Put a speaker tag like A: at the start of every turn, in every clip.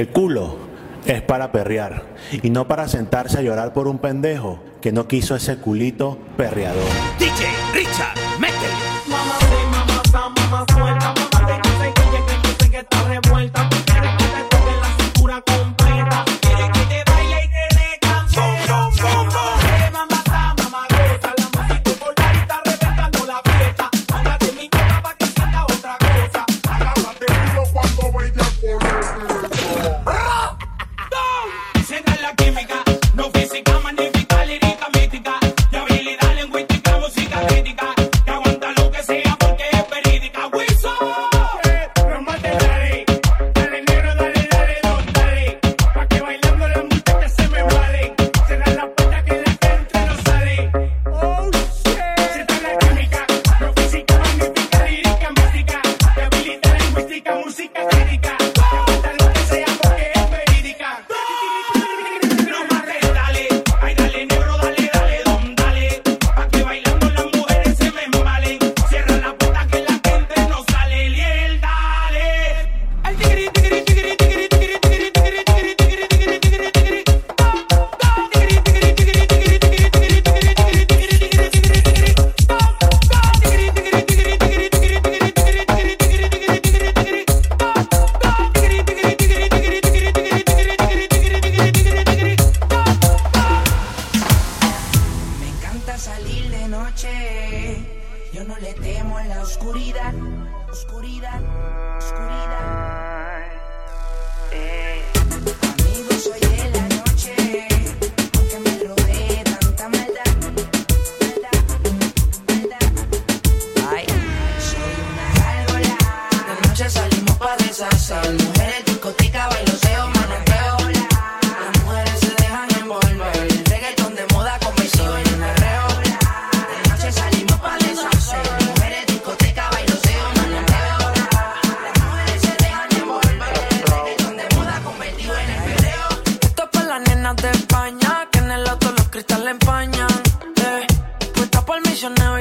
A: El culo es para perrear y no para sentarse a llorar por un pendejo que no quiso ese culito perreador.
B: DJ Richard, métele.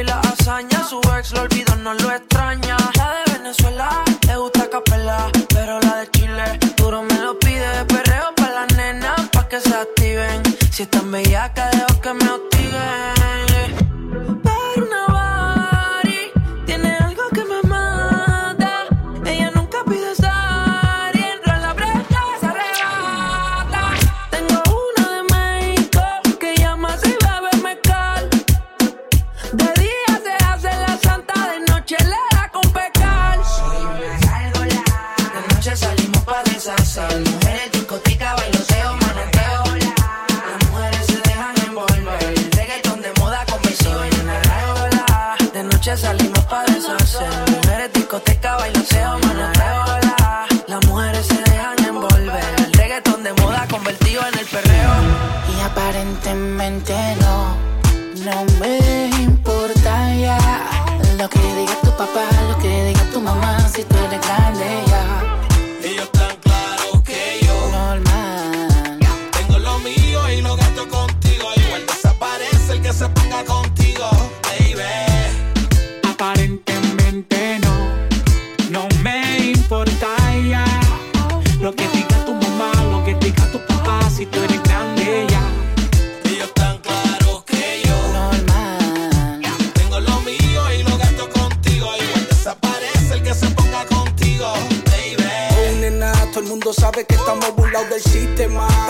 C: la
D: hazaña. Su ex lo olvidó, no lo extraña. La de Venezuela le gusta capela, pero la de Chile duro me lo pide. Perreo para las nenas, pa' que se activen. Si están bellacas, dejo que me hostiguen.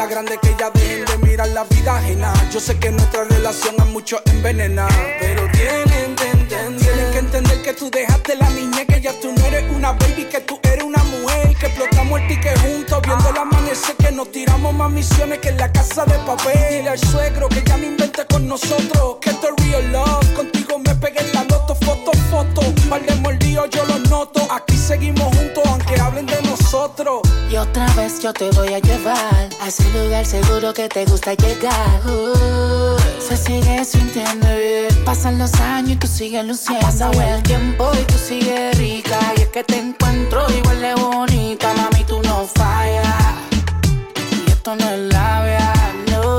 E: grande
B: que
C: ya
F: dejen de mirar la vida ajena. Yo sé que nuestra relación a muchos envenena, pero tienen que entender. Tienen que entender que tú dejaste la niña, que ya tú no eres una baby, que tú eres una mujer. Que explotamos el ticket juntos, viendo el amanecer, que nos tiramos más misiones que en la casa de papel. Dile al suegro que ya no invente con nosotros, que esto es real love. Contigo me pegué en la loto, foto, foto. Par de mordidos yo los noto, aquí seguimos juntos
E: y otra vez yo te voy a llevar a ese lugar seguro que te gusta llegar. Uh, se sigue sintiendo bien. Pasan los años y tú sigues luciendo. Pasa el tiempo y tú sigues rica. Y es que te encuentro igual de bonita, mami, tú no fallas. Y esto no es labia, no.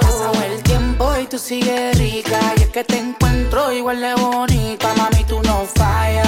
E: Pasado el tiempo y tú sigues rica. Y es que te encuentro igual de bonita, mami, tú no fallas.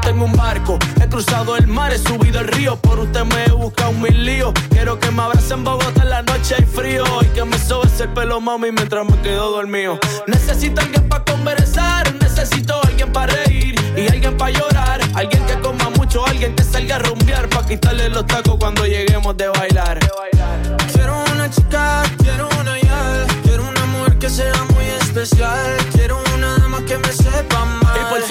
G: monté en un barco, he cruzado el mar, he subido el río, por usted me he buscado mil líos. Quiero que me abrace en Bogotá en la noche hay frío y que me sobe el pelo mami mientras me quedo dormido. Necesito alguien para conversar, necesito alguien para reír y alguien para llorar, alguien que coma mucho, alguien que salga a rumbear para quitarle los tacos cuando lleguemos de bailar. Quiero una chica,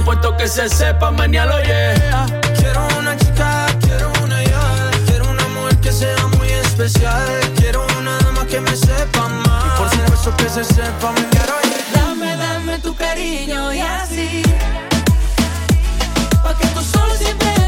G: supuesto que se sepa mañana, yeah. Quiero una chica, quiero una ya. Quiero una mujer que sea muy especial. Quiero una dama que me sepa amar. Y por supuesto que se sepa mañana,
H: Dame, dame tu cariño y así. Pa' que tu sol siempre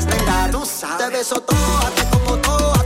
I: quieres, nega, tú
J: sabes. Te beso toda, te como toda.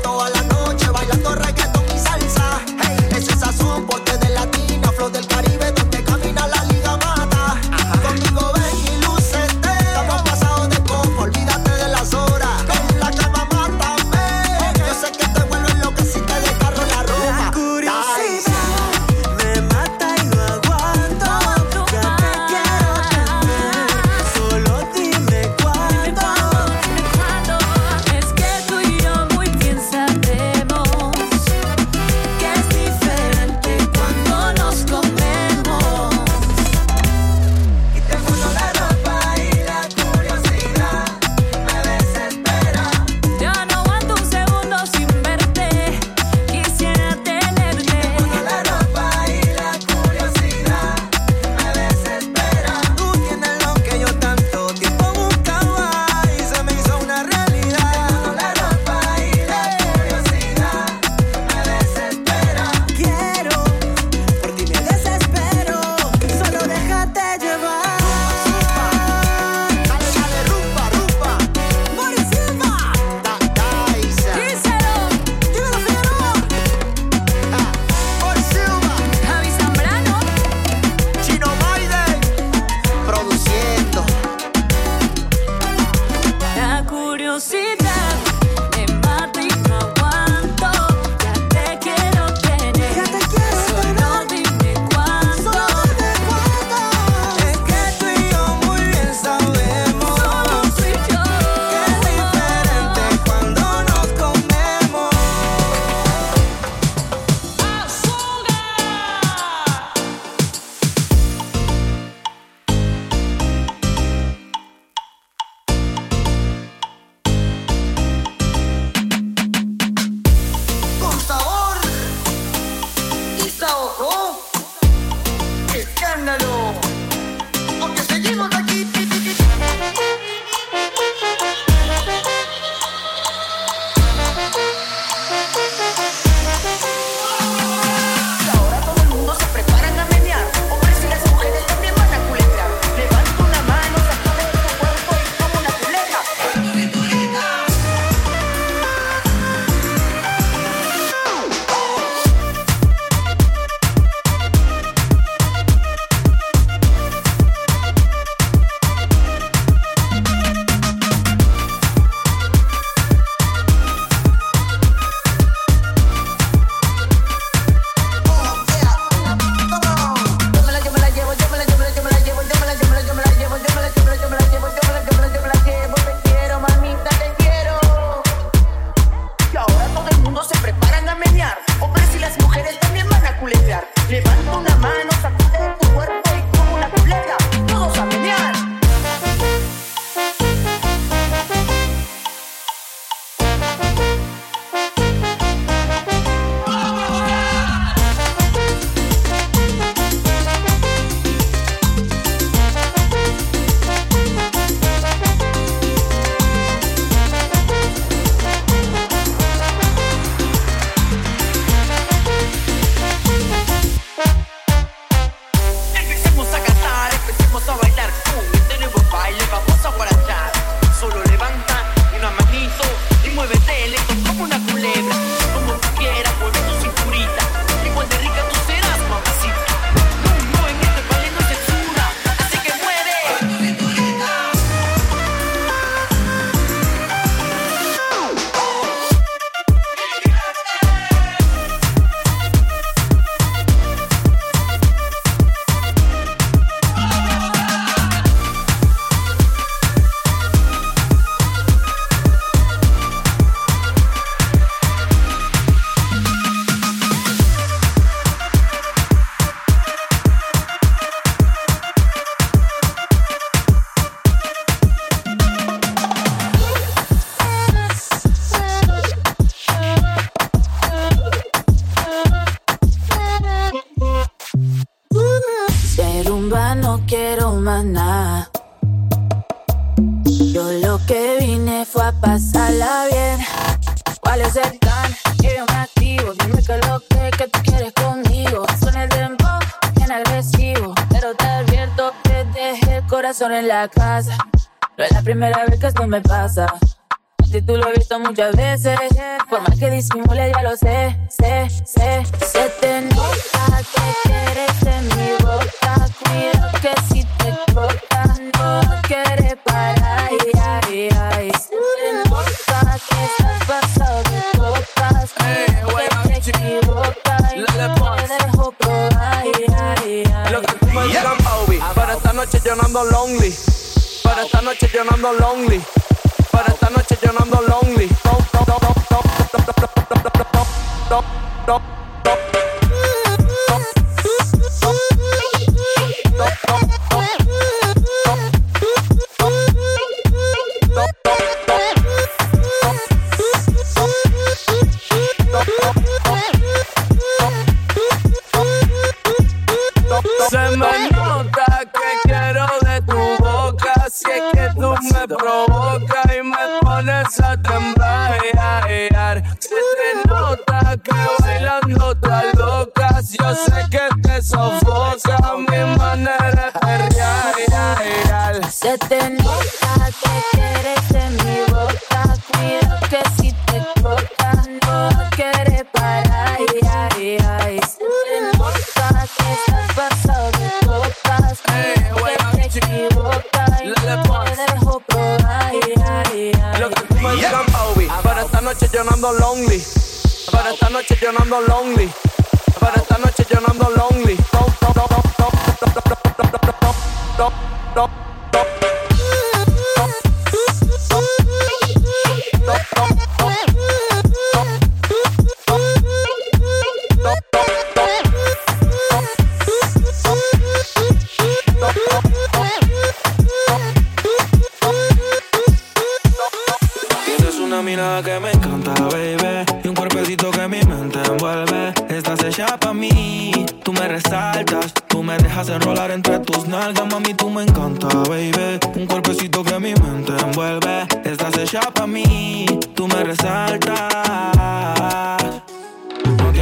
K: pasarla bien. ¿Cuál es el plan? Yo ya me activo. Dime que lo que, que tú quieres conmigo. Suena el tiempo bien agresivo. Pero te advierto que dejé el
L: corazón en la casa. No es la primera vez que esto me pasa. Si tú lo he visto muchas veces. Por más que disimule, ya lo sé, sé, sé. Se te nota que quieres de mi boca. Cuidado que si te cortas, no quieres parar. Y
M: noche lonely. Para esta noche yo no lonely. Para esta noche yo lonely. Yo sé que te sofoca mi manera de.
L: Se te nota que quieres en mi boca. Que si te toca, no quieres parar. Ay. Se te nota que estás pasado de copas. Que te equivocas y no te dejo probar.
M: Lo que tú me digas, esta noche yo no ando lonely. Para esta noche yo no ando lonely. Para esta noche yo no ando lonely.
N: Resaltas. Tú me dejas enrolar entre tus nalgas, mami. Tú me encanta, baby. Un cuerpecito que mi mente envuelve. Estás hecha pa' mí. Tú me resaltas.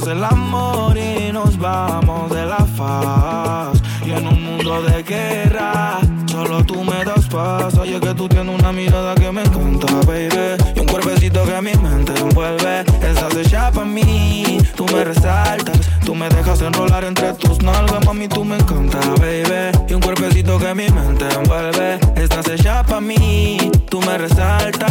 N: Hacemos el amor y nos vamos de la faz. Y en un mundo de guerra, solo tú me das paz. Oye, que tú tienes una mirada que me encanta, baby. Y un cuerpecito que mi mente envuelve. Estás hecha pa' mí, tú me resaltas. Tú me dejas enrolar entre tus nalgas, mami, tú me encanta, baby. Y un cuerpecito que mi mente envuelve. Estás hecha pa' mí, tú me resaltas.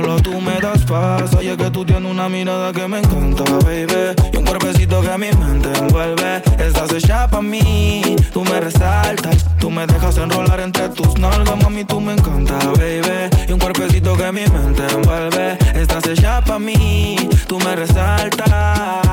N: solo tú me das paz. Oye, que tú tienes una mirada que me encanta, baby. Y un cuerpecito que mi mente envuelve. Estás hecha pa' mí, tú me resaltas. Tú me dejas enrolar entre tus nalgas, mami, tú me encanta, baby. Y un cuerpecito que mi mente envuelve. Estás hecha pa' mí, tú me resaltas.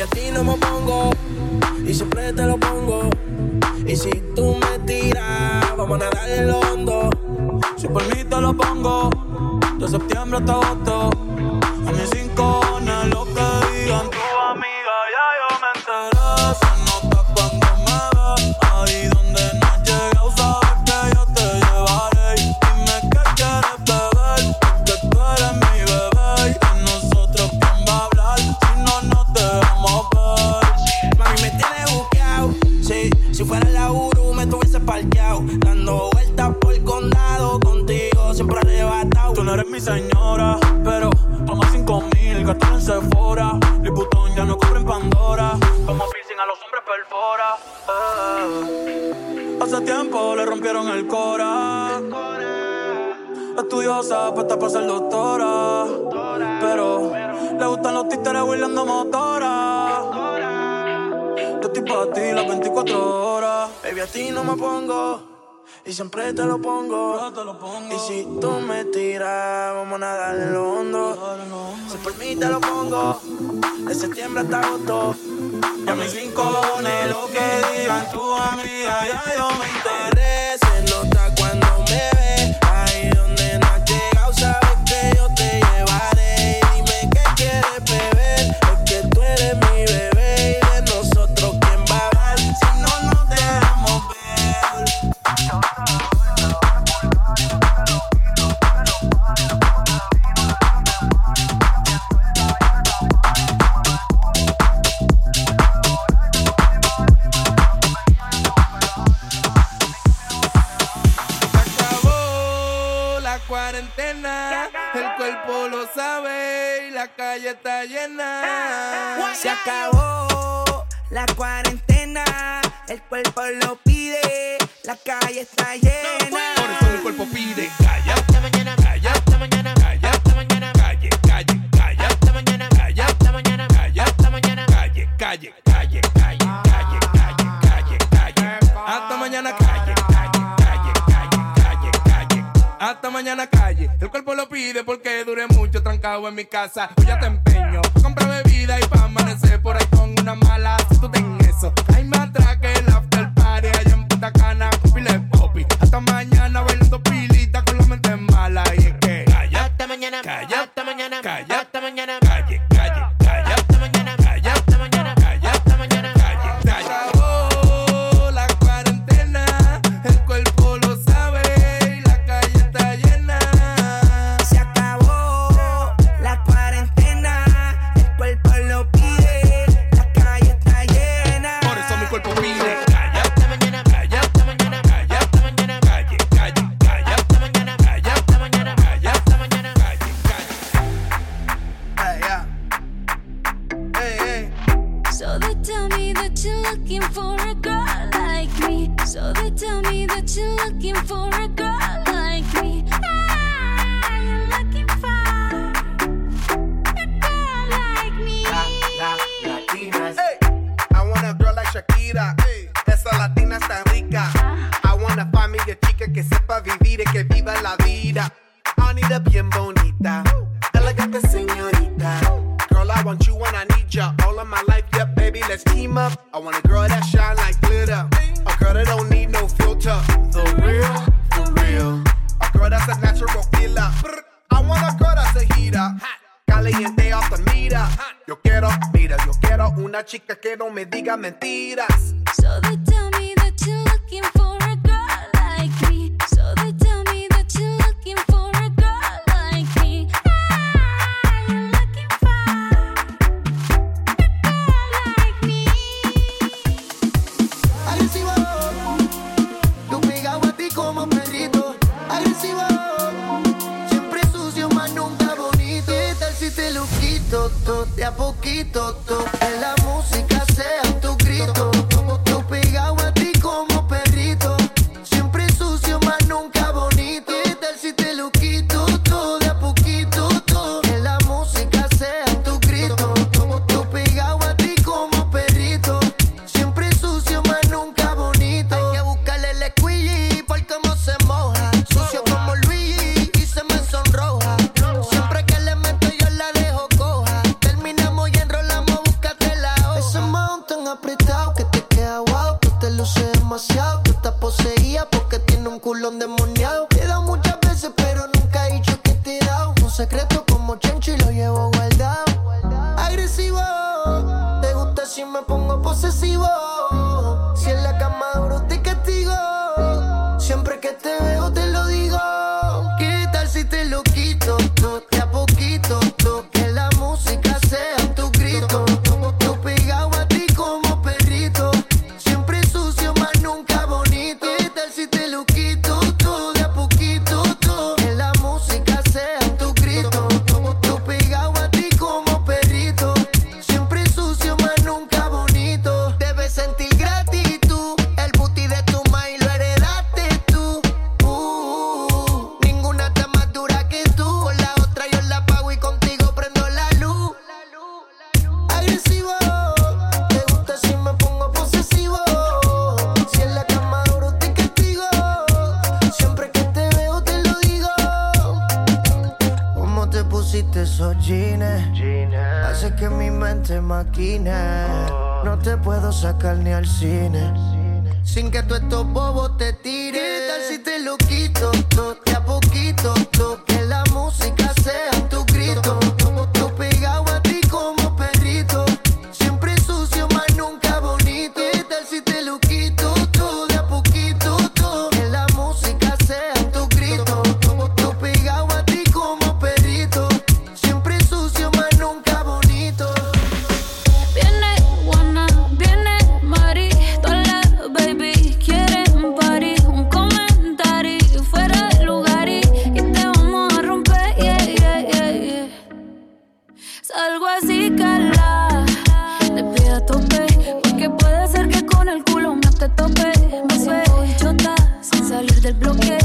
O: Baby, a ti no me pongo y siempre te lo pongo. Y si tú me tiras, vamos a nadar en el hondo.
G: Si por mí te lo pongo, de septiembre hasta agosto. te
O: lo pongo. De septiembre hasta agosto.
G: Ya mis rincones, lo que digan tu amiga, ya yo me
O: enteré.
M: hasta mañana calle. El cuerpo lo pide porque dure mucho trancado en mi casa. Hoy ya te empeño, compra bebida y pa' amanecer por ahí con una mala. Si tú ten eso,
K: del bloque,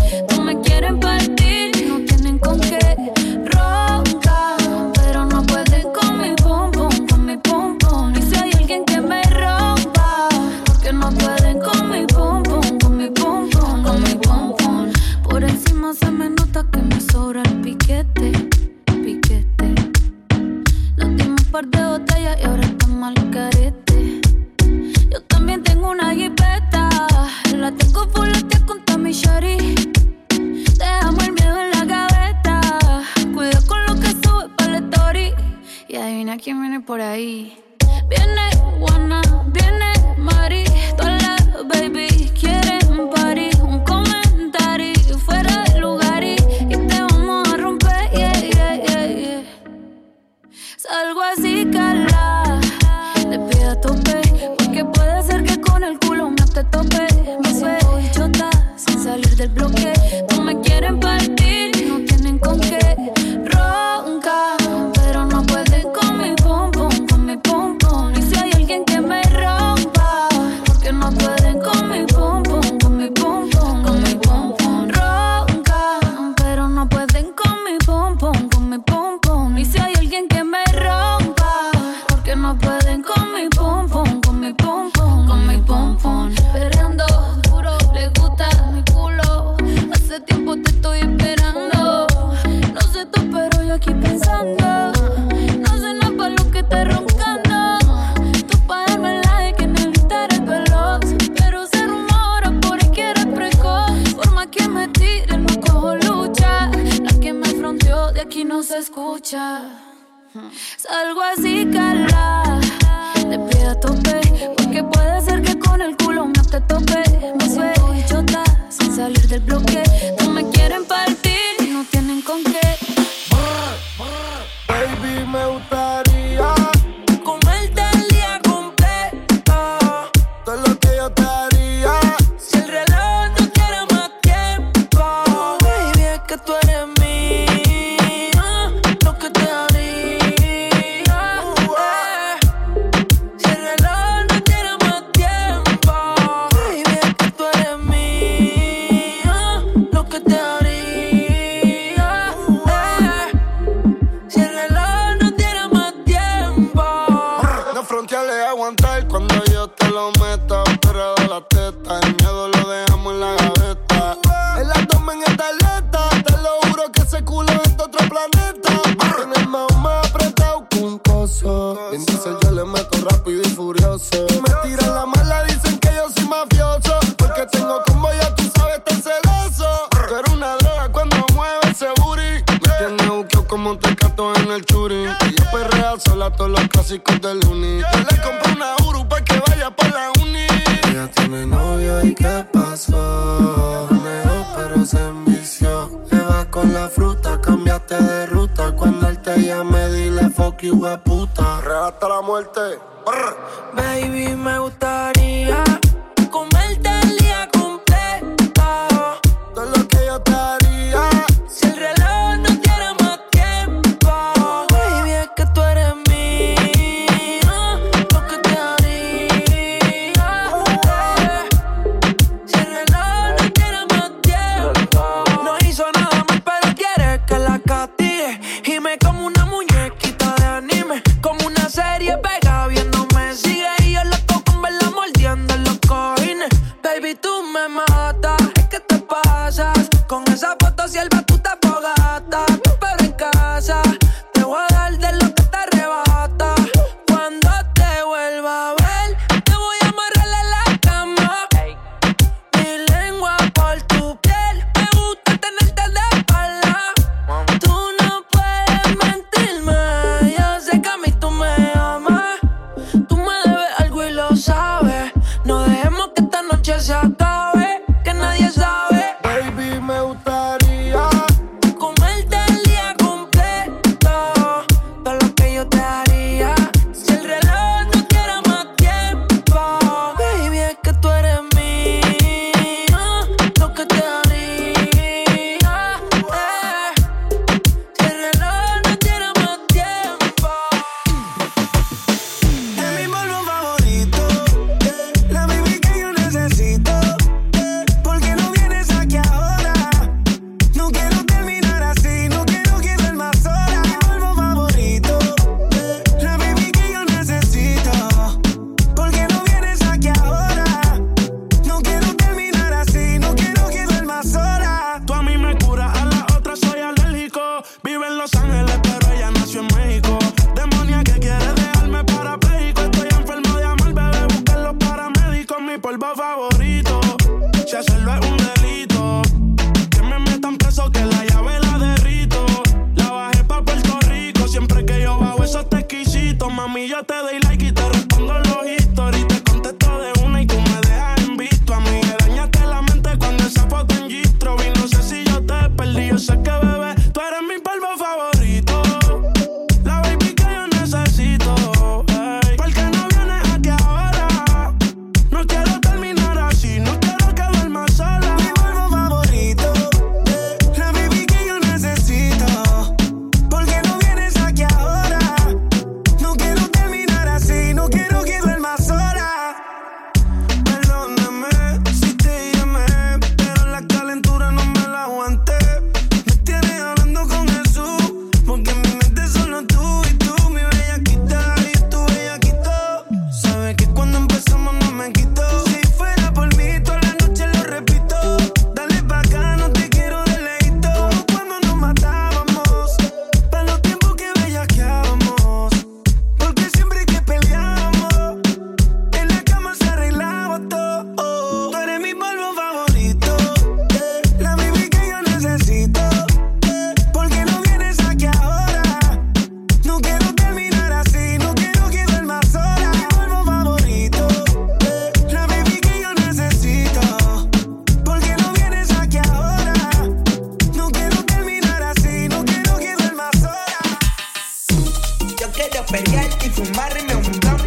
K: perrear y
P: fumarme un blon.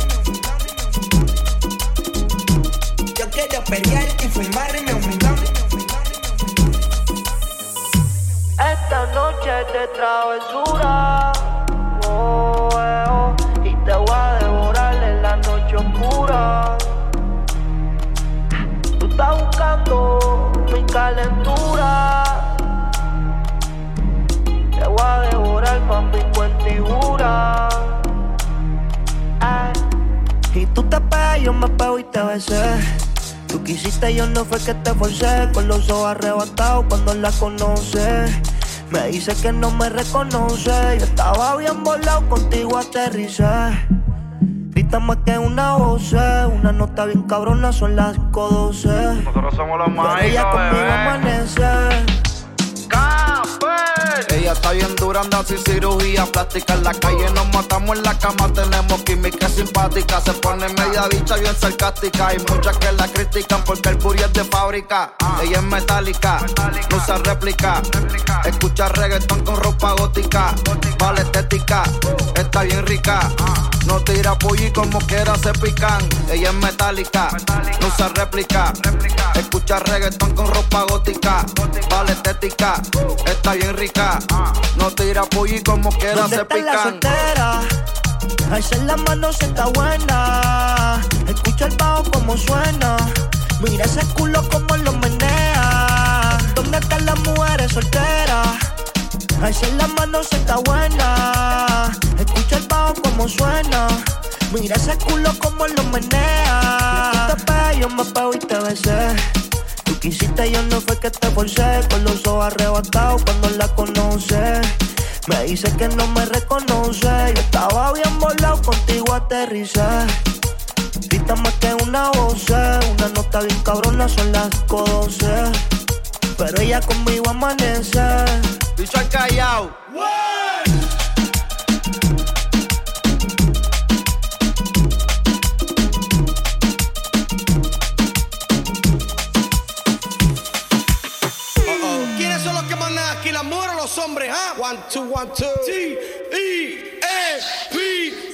P: Yo quiero perrear y fumarme un blon.
Q: Esta noche de travesura, oh, oh, y te voy a devorar en la noche oscura. Tú estás buscando mi calentura. Te voy a devorar, papi, mi y. tú te pegas, yo me pego y te besé. Tú quisiste, yo no fue que te forcé. Con los ojos arrebatados cuando la conoce. Me dice que no me reconoce. Yo estaba bien volado, contigo aterricé. Grita más que una voz, una nota bien cabrona, son las 5.12.
R: Nosotros somos los
Q: Pero ella conmigo amanece.
R: Ella está bien dura, anda sin cirugía plástica. En la calle nos matamos en la cama, tenemos química simpática. Se pone media bicha bien sarcástica. Hay muchas que la critican porque el booty es de fábrica. Ella es metálica, no usa réplica. Escucha reggaetón con ropa gótica. Vale estética, está bien rica. No tira pollo y como quiera se pican. Ella es metálica, no usa réplica. Escucha reggaetón con ropa gótica. Vale estética, está bien rica. No tira pollo y como quiera
Q: ¿Dónde
R: se
Q: está la
R: pican.
Q: soltera? Alza la mano si está buena. Escucha el bajo como suena. Mira ese culo como lo menea. ¿Dónde están las mujeres solteras? Alza la mano si está buena. Escucha el bajo como suena. Mira ese culo como lo menea. Tú te pegas, yo me pego y te besé. Tú quisiste, yo no fue que te forcé. Con los ojos arrebatados cuando la conoce. Me dice que no me reconoce. Yo estaba bien volado, contigo aterricé. Grita más que una voz, una nota bien cabrona, son las 5.12. Pero ella conmigo amanece.
R: Bicho al callao.
S: ¿Quiénes son los que mandan aquí, las mujeres o los hombres? ¿ah? One, two, one, two. T, E, E, P.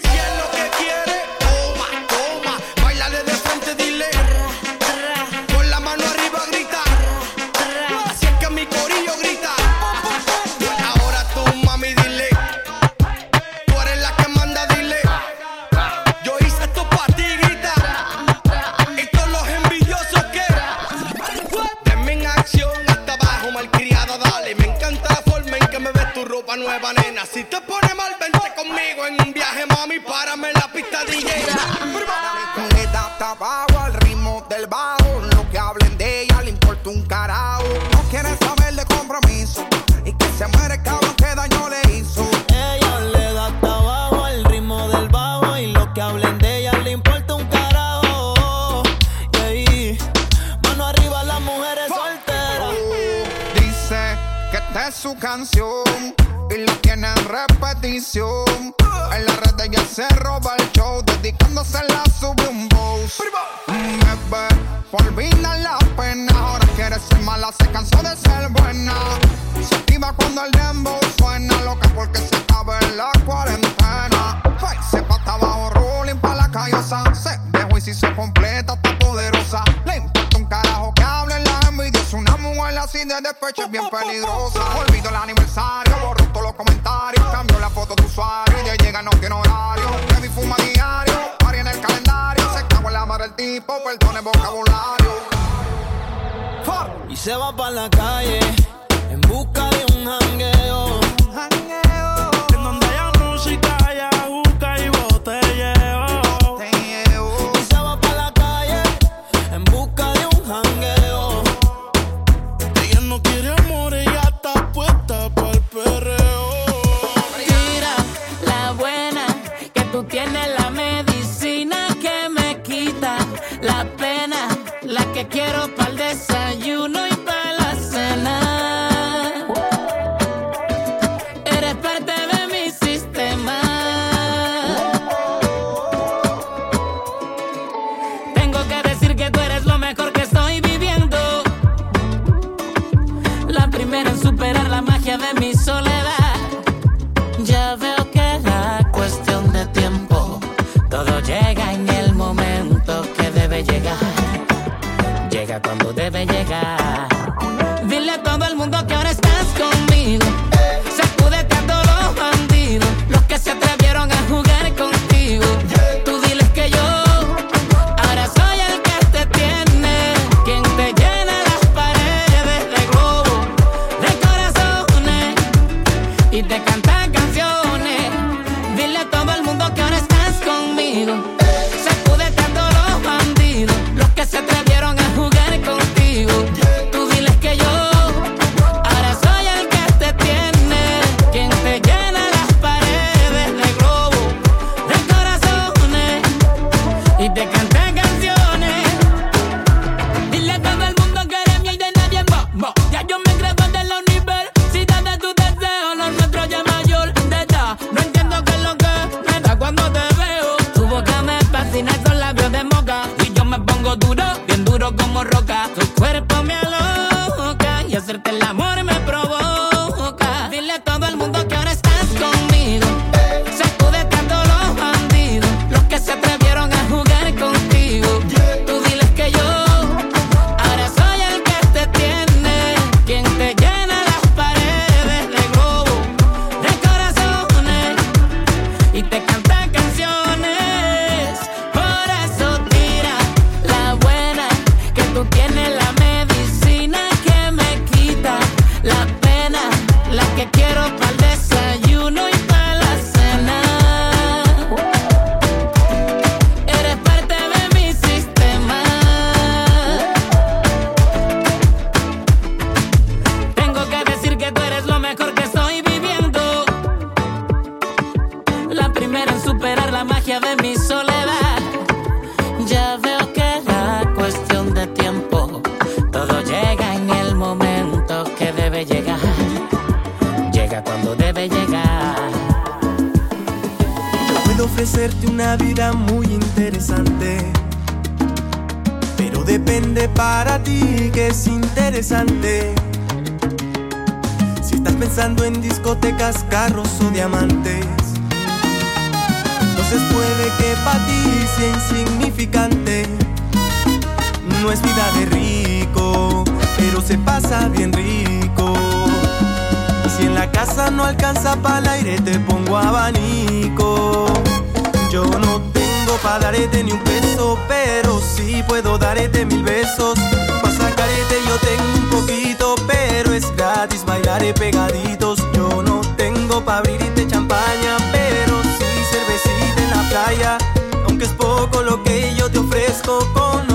S: abajo
T: al ritmo del bajo. Lo que hablen de ella le importa un carajo. No quiere saber de compromiso. Y que se muere el cabrón que daño le hizo.
U: Ella le da hasta abajo al ritmo del bajo y lo que hablen de ella le importa un carajo. Y ahí, mano arriba las mujeres solteras.
T: Dice que esta es su canción y la tiene en repetición. En la red ella se roba el show, dedicándose la sube un boss. Bebé, olvida la pena, ahora quiere ser mala, se cansó de ser buena. Se activa cuando el dembow suena, loca porque se acaba en la cuarentena. Se pata abajo, rolling pa' la callosa. Se dejó y se hizo completa, está poderosa. Le importa un carajo que hablen la envidia. Es una mujer así de despecho, es bien peligrosa. Olvido el aniversario, borro todos los comentarios. Cambio la foto de usuario se
U: va para la calle de
V: mi soledad. Ya veo que era cuestión de tiempo. Todo llega en el momento que debe llegar. Llega cuando debe llegar. Dile a todo el
U: ofrecerte una vida muy interesante. Pero depende para ti que es interesante. Si estás pensando en discotecas, carros o diamantes. Entonces puede que para ti sea insignificante. No es vida de rico, pero se pasa bien rico. Si en la casa no alcanza para el aire, te pongo abanico. Yo no tengo para darte ni un peso, pero sí puedo darte mil besos. Pa' sacarte yo tengo un poquito, pero es gratis, bailaré pegaditos. Yo no tengo pa' abrirte champaña, pero sí cervecita en la playa. Aunque es poco lo que yo te ofrezco con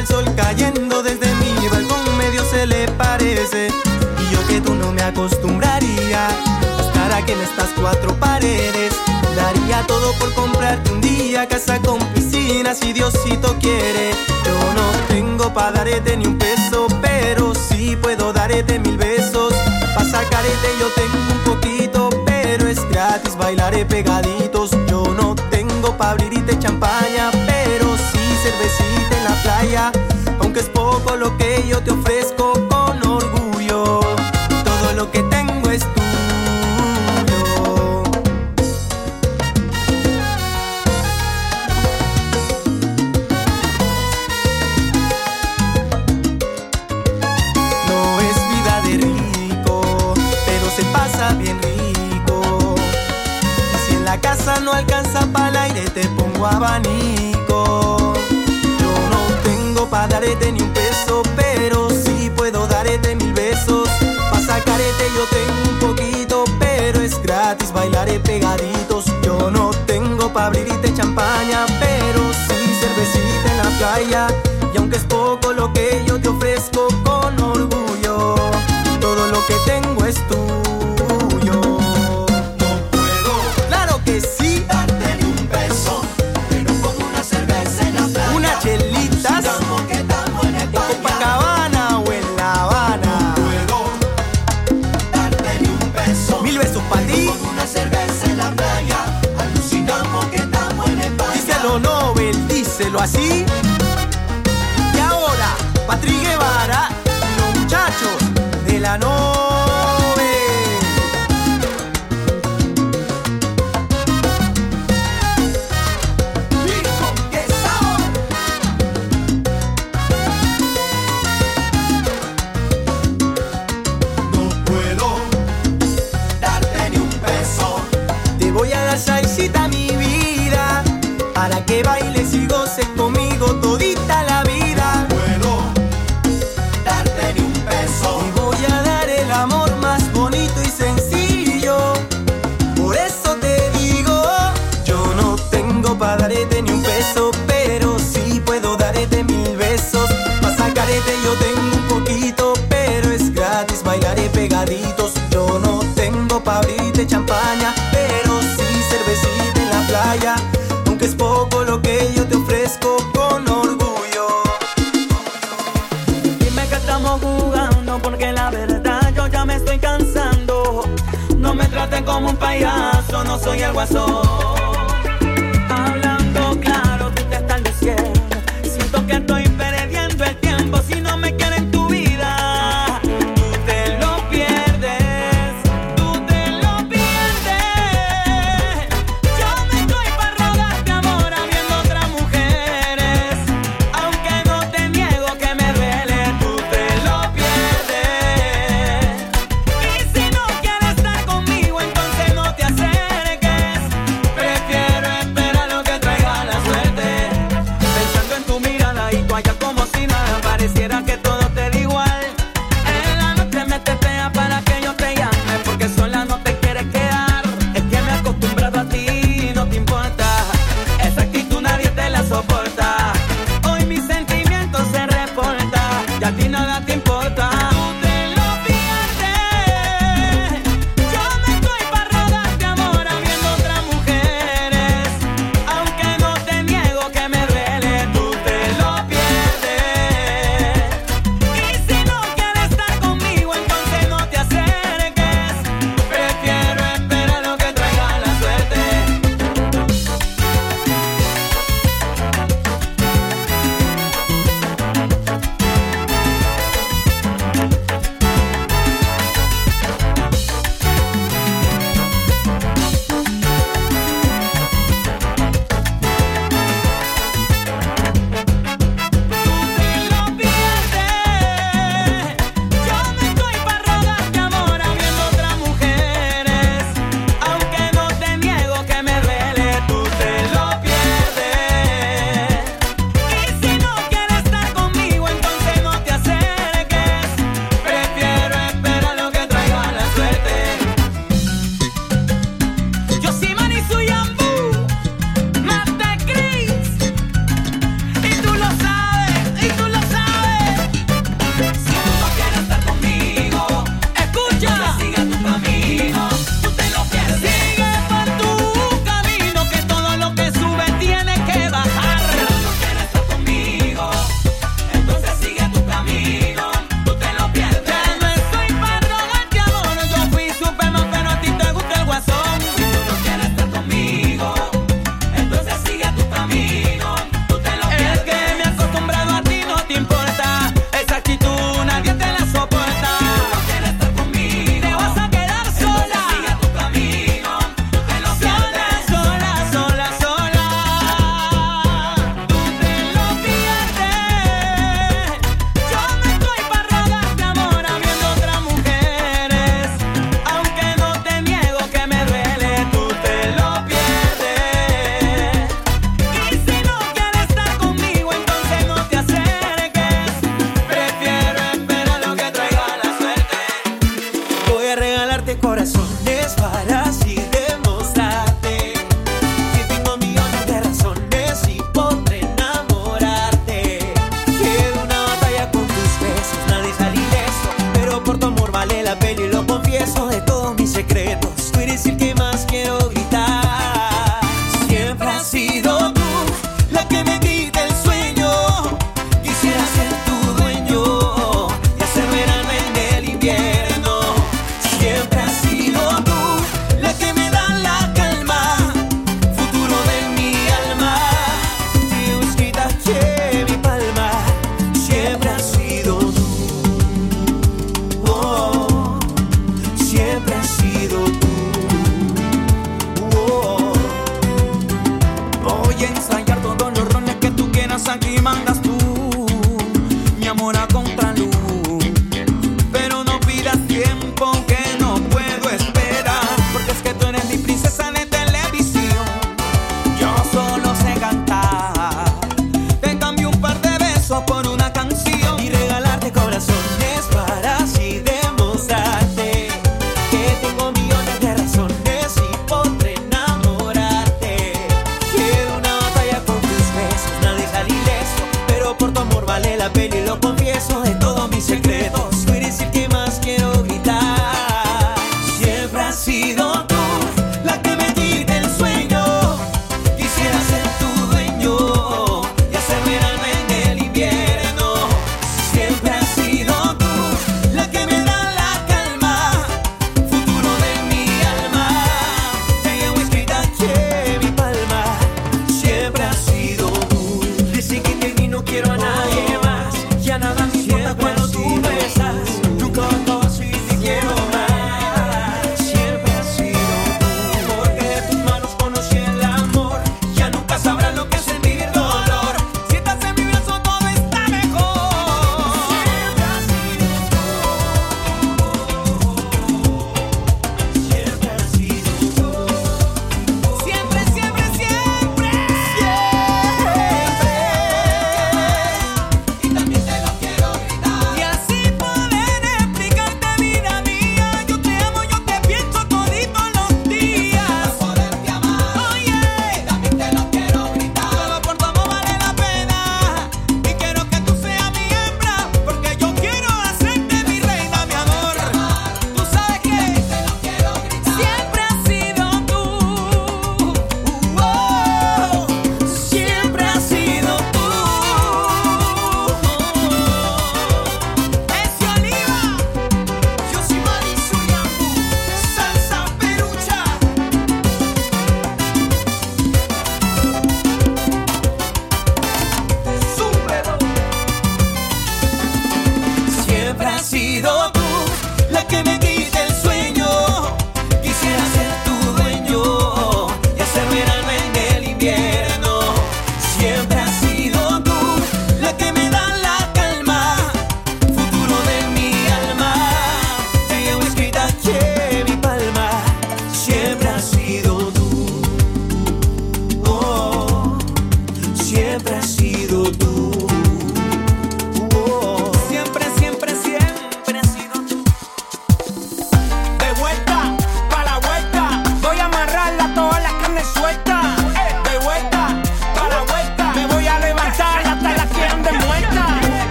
U: el sol cayendo desde mi balcón medio se le parece. Y yo que tú no me acostumbraría a estar aquí en estas cuatro paredes. Daría todo por comprarte un día casa con piscina si Diosito quiere. Yo no tengo pa' darte ni un peso, pero sí puedo darte mil besos. Pa' sacarte yo tengo un poquito, pero es gratis, bailaré pegaditos. Yo no tengo pa' abrirte champaña, cervecita en la playa. Aunque es poco lo que yo te ofrezco con orgullo, todo lo que tengo es tuyo. No es vida de rico, pero se pasa bien rico. Y si en la casa no alcanza para el aire, te pongo abanico. Pa' darte ni un peso, pero sí puedo darte mil besos. Pa' sacarte yo tengo
V: tumbadito allá como si
D: nada. Pareciera que
W: todo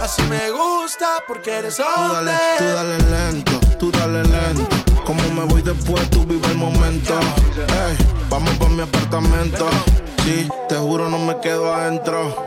D: Así me gusta porque eres hombre.
W: Tú dale, tú dale lento, tú dale lento. Como me voy después, tú vive el momento. Ey, vamos pa' mi apartamento. Sí, te juro, no me quedo adentro.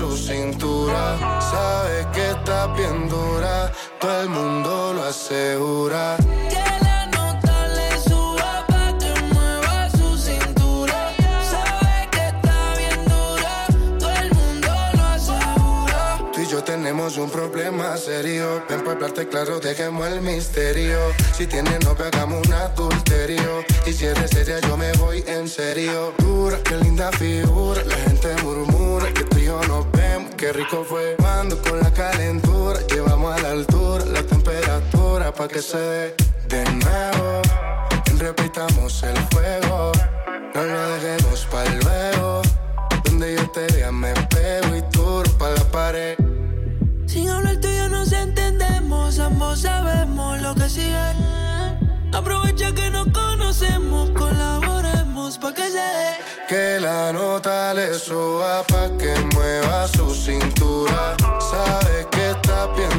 X: su cintura. Sabe
Y: que
X: está bien dura, todo el mundo lo asegura. Tú y yo tenemos un problema serio. Ven para hablarte claro, dejemos el misterio. Si tienes novia, hagamos un adulterio. Y si eres seria, yo me voy en serio. Dura, qué linda figura rico fue. Mando con la calentura, llevamos a la altura la temperatura pa' que se dé de nuevo. Repitamos el fuego, no lo dejemos para luego. Donde yo te vea me pego y tú pa' la pared.
Y: Sin hablar tú y yo nos entendemos, ambos sabemos lo que sigue. Aprovecha que nos conocemos, colaboremos pa' que se dé
X: que la nota le suba pa' que mueva su cintura. Sabe que está bien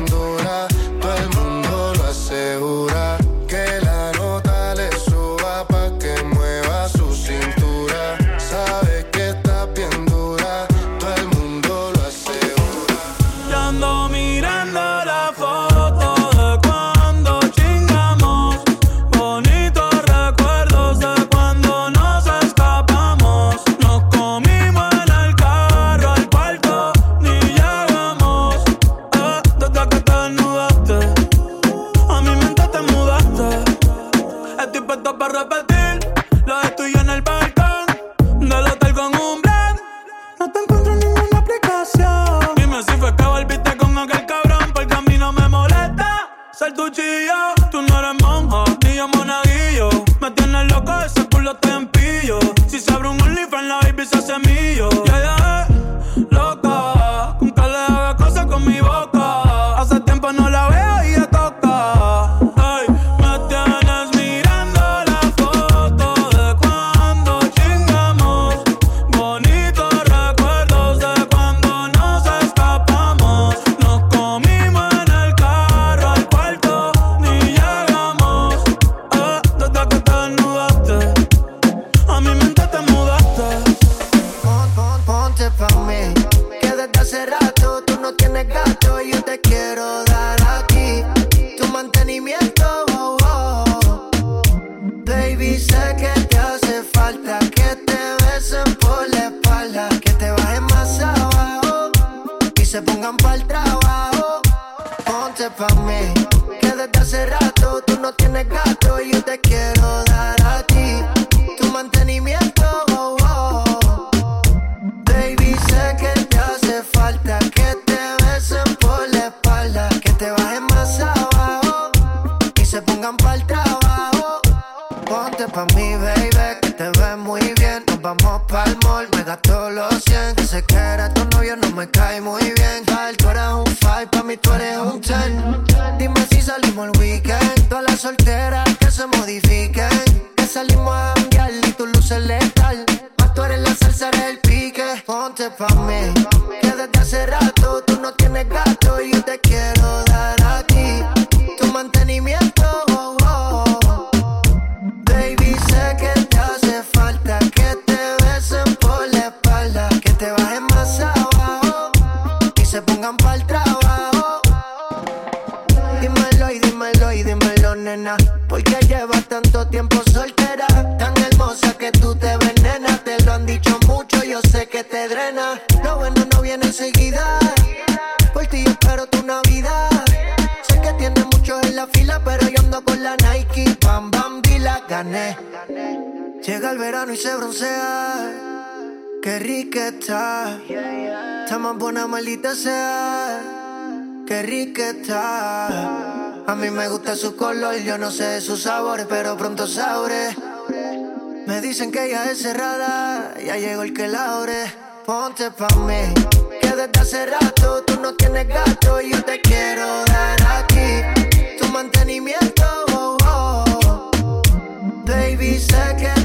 V: pero tú no tienes
Z: ganas. su color, yo no sé de sus sabores, pero pronto sabré. Me dicen que ella es cerrada, ya llegó el que la abre. Ponte pa' mí, que desde hace rato tú no tienes gato y yo te quiero dar aquí tu mantenimiento. Oh. oh. Baby, sé que